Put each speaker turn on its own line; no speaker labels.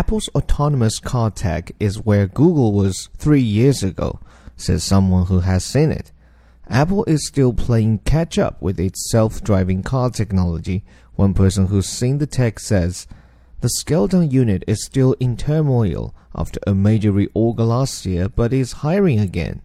Apple's autonomous car tech is where Google was three years ago, says someone who has seen it. Apple is still playing catch up with its self driving car technology. One person who's seen the tech says the Skeleton unit is still in turmoil after a major reorg last year, but is hiring again.